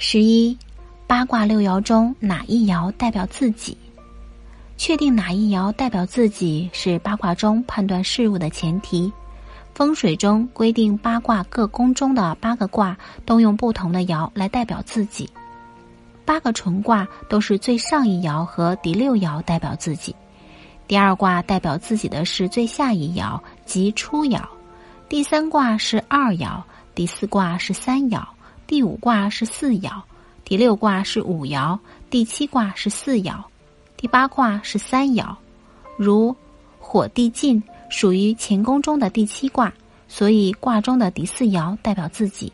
十一，八卦六爻中哪一爻代表自己？确定哪一爻代表自己是八卦中判断事物的前提。风水中规定，八卦各宫中的八个卦都用不同的爻来代表自己。八个纯卦都是最上一爻和第六爻代表自己，第二卦代表自己的是最下一爻即初爻，第三卦是二爻，第四卦是三爻。第五卦是四爻，第六卦是五爻，第七卦是四爻，第八卦是三爻。如火地晋属于乾宫中的第七卦，所以卦中的第四爻代表自己。